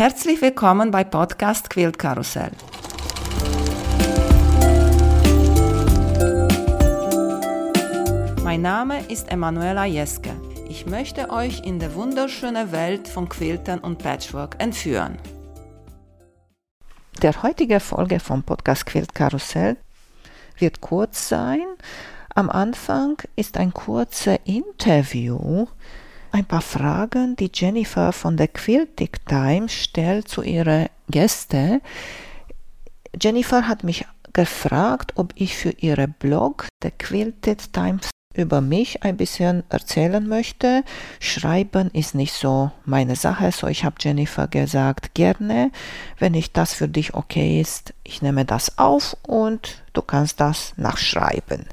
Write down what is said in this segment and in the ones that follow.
Herzlich willkommen bei Podcast Quilt Karussell. Mein Name ist Emanuela Jeske. Ich möchte euch in die wunderschöne Welt von Quiltern und Patchwork entführen. Der heutige Folge vom Podcast Quilt Karussell wird kurz sein. Am Anfang ist ein kurzes Interview ein paar Fragen, die Jennifer von der Quilting Times stellt zu ihren Gästen. Jennifer hat mich gefragt, ob ich für ihre Blog, der Quilted Times, über mich ein bisschen erzählen möchte. Schreiben ist nicht so meine Sache, so ich habe Jennifer gesagt, gerne, wenn ich das für dich okay ist, ich nehme das auf und du kannst das nachschreiben.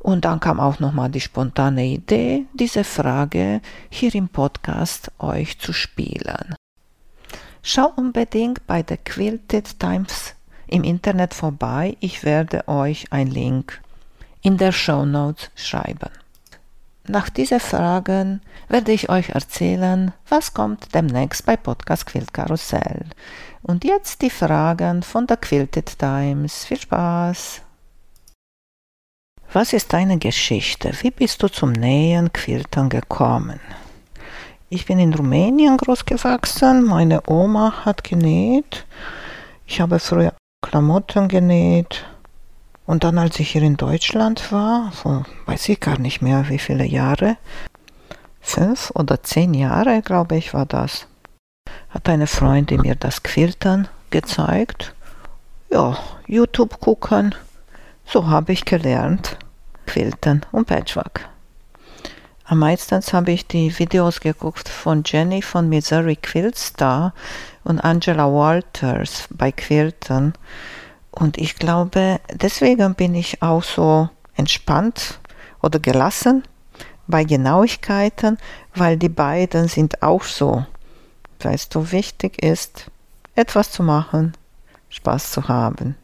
Und dann kam auch nochmal die spontane Idee, diese Frage hier im Podcast euch zu spielen. Schau unbedingt bei der Quilted Times im Internet vorbei. Ich werde euch einen Link in der Show Notes schreiben. Nach diesen Fragen werde ich euch erzählen, was kommt demnächst bei Podcast Quilt Karussell. Und jetzt die Fragen von der Quilted Times. Viel Spaß! Was ist deine Geschichte? Wie bist du zum Nähen, Quiltern gekommen? Ich bin in Rumänien großgewachsen. Meine Oma hat genäht. Ich habe früher Klamotten genäht. Und dann, als ich hier in Deutschland war, so weiß ich gar nicht mehr, wie viele Jahre, fünf oder zehn Jahre, glaube ich, war das, hat eine Freundin mir das Quiltern gezeigt. Ja, YouTube gucken so habe ich gelernt, Quilten und Patchwork. Am meisten habe ich die Videos geguckt von Jenny von Missouri Quilt Star und Angela Walters bei Quilten. Und ich glaube, deswegen bin ich auch so entspannt oder gelassen bei Genauigkeiten, weil die beiden sind auch so. Weißt du, wichtig ist, etwas zu machen, Spaß zu haben.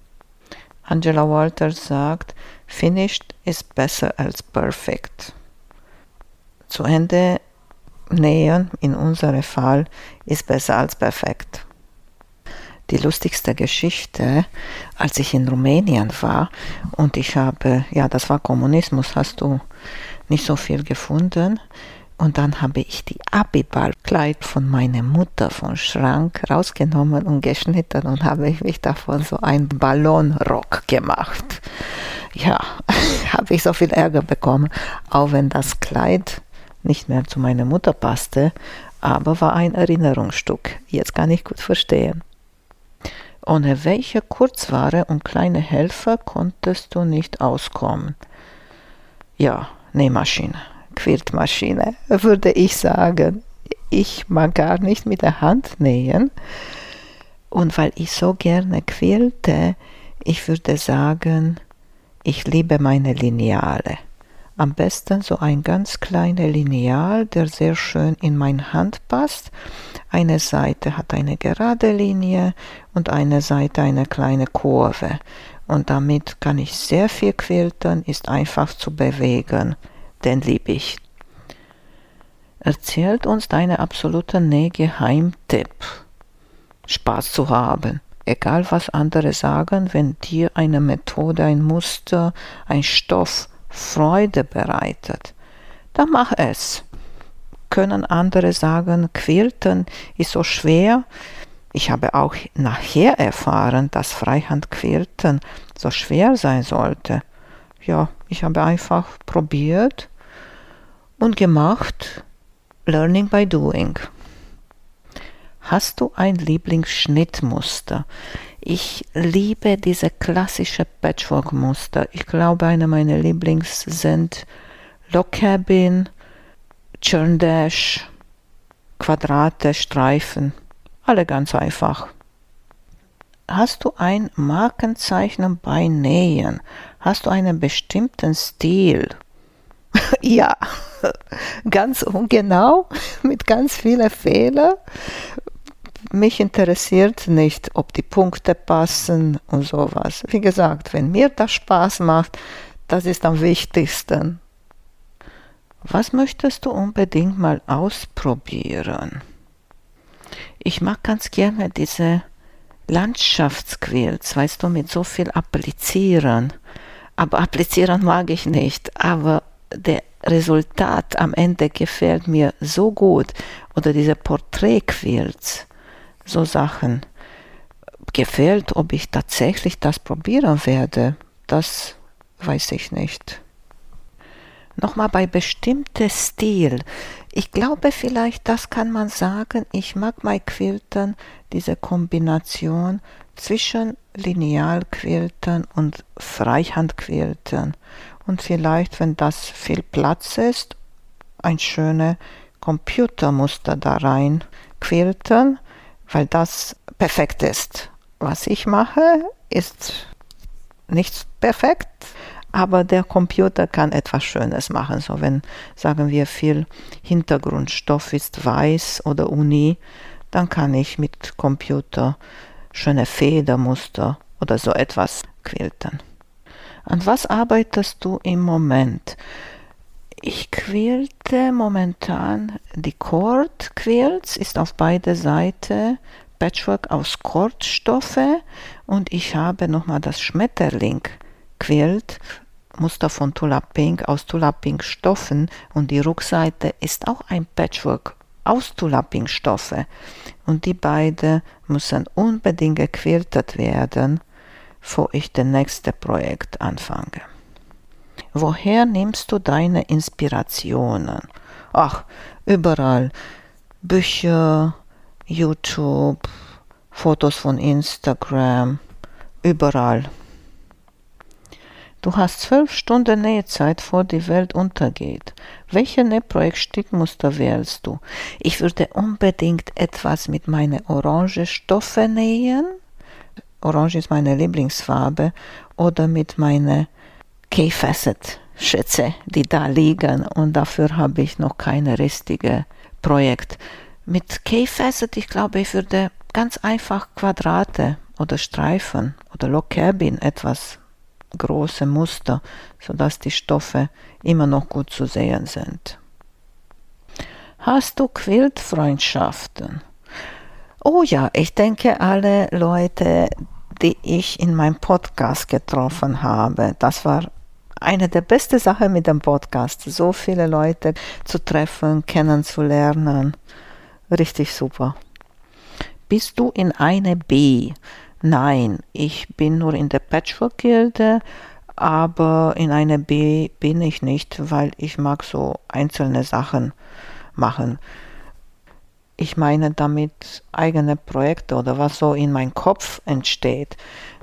Angela Walters sagt, finished ist besser als perfect. Zu Ende nähen, in unserem Fall, ist besser als perfekt. Die lustigste Geschichte, als ich in Rumänien war und ich habe, ja, das war Kommunismus, hast du nicht so viel gefunden. Und dann habe ich die Abiballkleid von meiner Mutter vom Schrank rausgenommen und geschnitten und habe ich mich davon so einen Ballonrock gemacht. Ja, habe ich so viel Ärger bekommen, auch wenn das Kleid nicht mehr zu meiner Mutter passte, aber war ein Erinnerungsstück. Jetzt kann ich gut verstehen. Ohne welche Kurzware und kleine Helfer konntest du nicht auskommen? Ja, Nähmaschine. Quiltmaschine, würde ich sagen. Ich mag gar nicht mit der Hand nähen. Und weil ich so gerne quilte, ich würde sagen, ich liebe meine Lineale. Am besten so ein ganz kleiner Lineal, der sehr schön in meine Hand passt. Eine Seite hat eine gerade Linie und eine Seite eine kleine Kurve. Und damit kann ich sehr viel quilten, ist einfach zu bewegen den liebe ich. Erzählt uns deine absolute Nähgeheimtipp. Spaß zu haben. Egal was andere sagen, wenn dir eine Methode, ein Muster, ein Stoff Freude bereitet, dann mach es. Können andere sagen, Quilten ist so schwer? Ich habe auch nachher erfahren, dass Freihandquilten so schwer sein sollte. Ja, ich habe einfach probiert und gemacht. Learning by doing. Hast du ein Lieblingsschnittmuster? Ich liebe diese klassische Patchwork-Muster. Ich glaube, eine meiner Lieblings sind Log Cabin, Churn Dash, Quadrate, Streifen. Alle ganz einfach. Hast du ein Markenzeichen bei Nähen? Hast du einen bestimmten Stil? ja, ganz ungenau, mit ganz vielen Fehlern. Mich interessiert nicht, ob die Punkte passen und sowas. Wie gesagt, wenn mir das Spaß macht, das ist am wichtigsten. Was möchtest du unbedingt mal ausprobieren? Ich mag ganz gerne diese Landschaftsquills, weißt du, mit so viel applizieren. Aber applizieren mag ich nicht, aber der Resultat am Ende gefällt mir so gut. Oder diese Porträtquills, so Sachen. Gefällt, ob ich tatsächlich das probieren werde, das weiß ich nicht. Nochmal bei bestimmter Stil. Ich glaube vielleicht, das kann man sagen, ich mag bei Quiltern diese Kombination zwischen Linealquiltern und Freihandquiltern. Und vielleicht, wenn das viel Platz ist, ein schönes Computermuster da rein quiltern, weil das perfekt ist. Was ich mache, ist nicht perfekt, aber der Computer kann etwas Schönes machen. So wenn, sagen wir, viel Hintergrundstoff ist weiß oder Uni, dann kann ich mit Computer schöne Federmuster oder so etwas quiltern. An was arbeitest du im Moment? Ich quilte momentan die Cord Quilts, ist auf beide Seiten Patchwork aus Kordstoffe und ich habe nochmal das Schmetterling Quilt Muster von Tulap Pink aus Tulap Pink Stoffen und die Rückseite ist auch ein Patchwork aus Tulap Pink Stoffe und die beiden müssen unbedingt gequiltet werden, bevor ich das nächste Projekt anfange. Woher nimmst du deine Inspirationen? Ach, überall. Bücher, YouTube, Fotos von Instagram, überall. Du hast zwölf Stunden Nähzeit, vor die Welt untergeht. Welche Nähprojektstickmuster wählst du? Ich würde unbedingt etwas mit meiner orange Stoffe nähen. Orange ist meine Lieblingsfarbe. Oder mit meiner K-Facet-Schätze, die da liegen. Und dafür habe ich noch kein richtiges Projekt. Mit K-Facet, ich glaube, ich würde ganz einfach Quadrate oder Streifen oder Log Cabin etwas große Muster, sodass die Stoffe immer noch gut zu sehen sind. Hast du Quiltfreundschaften? Oh ja, ich denke alle Leute, die ich in meinem Podcast getroffen habe, das war eine der besten Sachen mit dem Podcast, so viele Leute zu treffen, kennenzulernen. Richtig super. Bist du in eine B? Nein, ich bin nur in der Patchwork-Gilde, aber in einer B bin ich nicht, weil ich mag so einzelne Sachen machen. Ich meine damit eigene Projekte oder was so in meinem Kopf entsteht.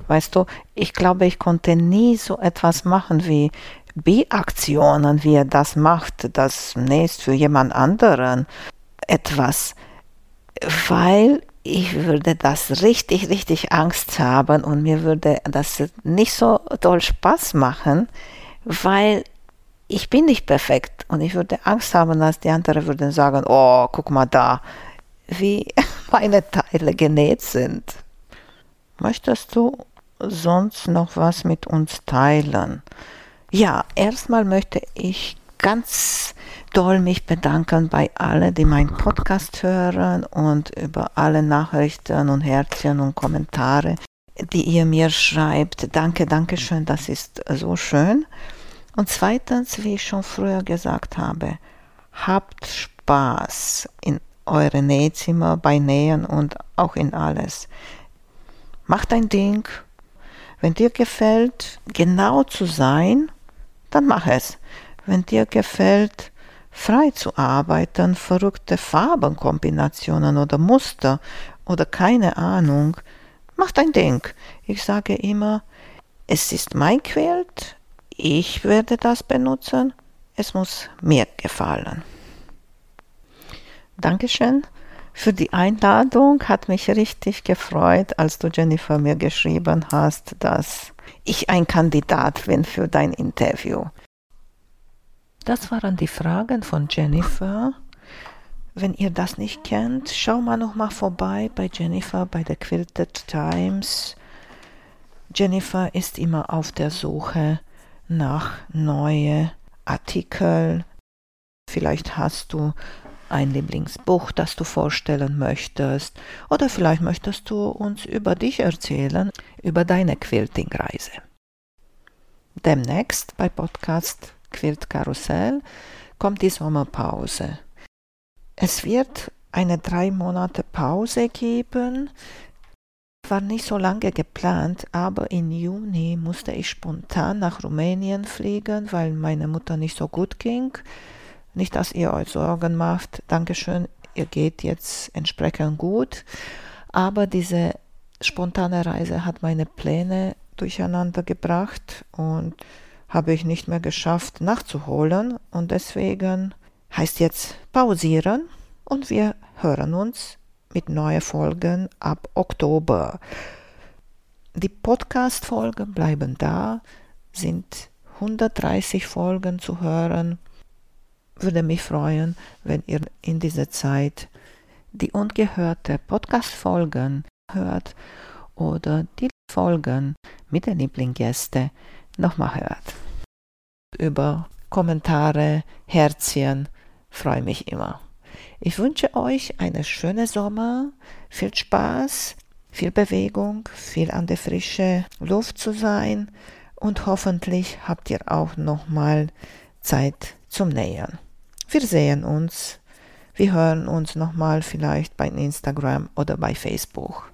Weißt du, ich glaube, ich konnte nie so etwas machen wie B-Aktionen, wie er das macht, das nächst für jemand anderen etwas, weil ich würde das richtig, richtig Angst haben und mir würde das nicht so toll Spaß machen, weil ich bin nicht perfekt und ich würde Angst haben, dass die anderen würden sagen, oh, guck mal da, wie meine Teile genäht sind. Möchtest du sonst noch was mit uns teilen? Ja, erstmal möchte ich ganz doll mich bedanken bei allen, die meinen Podcast hören und über alle Nachrichten und Herzchen und Kommentare, die ihr mir schreibt. Danke, danke schön, das ist so schön. Und zweitens, wie ich schon früher gesagt habe, habt Spaß in eure Nähzimmer, bei Nähen und auch in alles. Macht ein Ding. Wenn dir gefällt, genau zu sein, dann mach es. Wenn dir gefällt, frei zu arbeiten, verrückte Farbenkombinationen oder Muster oder keine Ahnung, mach dein Ding. Ich sage immer, es ist mein Quilt, ich werde das benutzen, es muss mir gefallen. Dankeschön für die Einladung. Hat mich richtig gefreut, als du Jennifer mir geschrieben hast, dass ich ein Kandidat bin für dein Interview. Das waren die Fragen von Jennifer. Wenn ihr das nicht kennt, schau mal noch mal vorbei bei Jennifer bei der Quilted Times. Jennifer ist immer auf der Suche nach neuen Artikeln. Vielleicht hast du ein Lieblingsbuch, das du vorstellen möchtest, oder vielleicht möchtest du uns über dich erzählen, über deine Quilting-Reise. Demnächst bei Podcast Quilt Karussell kommt die Sommerpause. Es wird eine drei Monate Pause geben. War nicht so lange geplant, aber im Juni musste ich spontan nach Rumänien fliegen, weil meine Mutter nicht so gut ging. Nicht, dass ihr euch Sorgen macht. Dankeschön, ihr geht jetzt entsprechend gut. Aber diese spontane Reise hat meine Pläne durcheinander gebracht und habe ich nicht mehr geschafft nachzuholen. Und deswegen heißt jetzt pausieren und wir hören uns mit neuen Folgen ab Oktober. Die Podcast-Folgen bleiben da, sind 130 Folgen zu hören. Würde mich freuen, wenn ihr in dieser Zeit die ungehörte Podcast-Folgen hört oder die Folgen mit den Lieblingsgästen nochmal hört. Über Kommentare, Herzchen freue mich immer. Ich wünsche euch eine schöne Sommer, viel Spaß, viel Bewegung, viel an der frischen Luft zu sein und hoffentlich habt ihr auch nochmal Zeit zum Nähern. Wir sehen uns, wir hören uns nochmal vielleicht bei Instagram oder bei Facebook.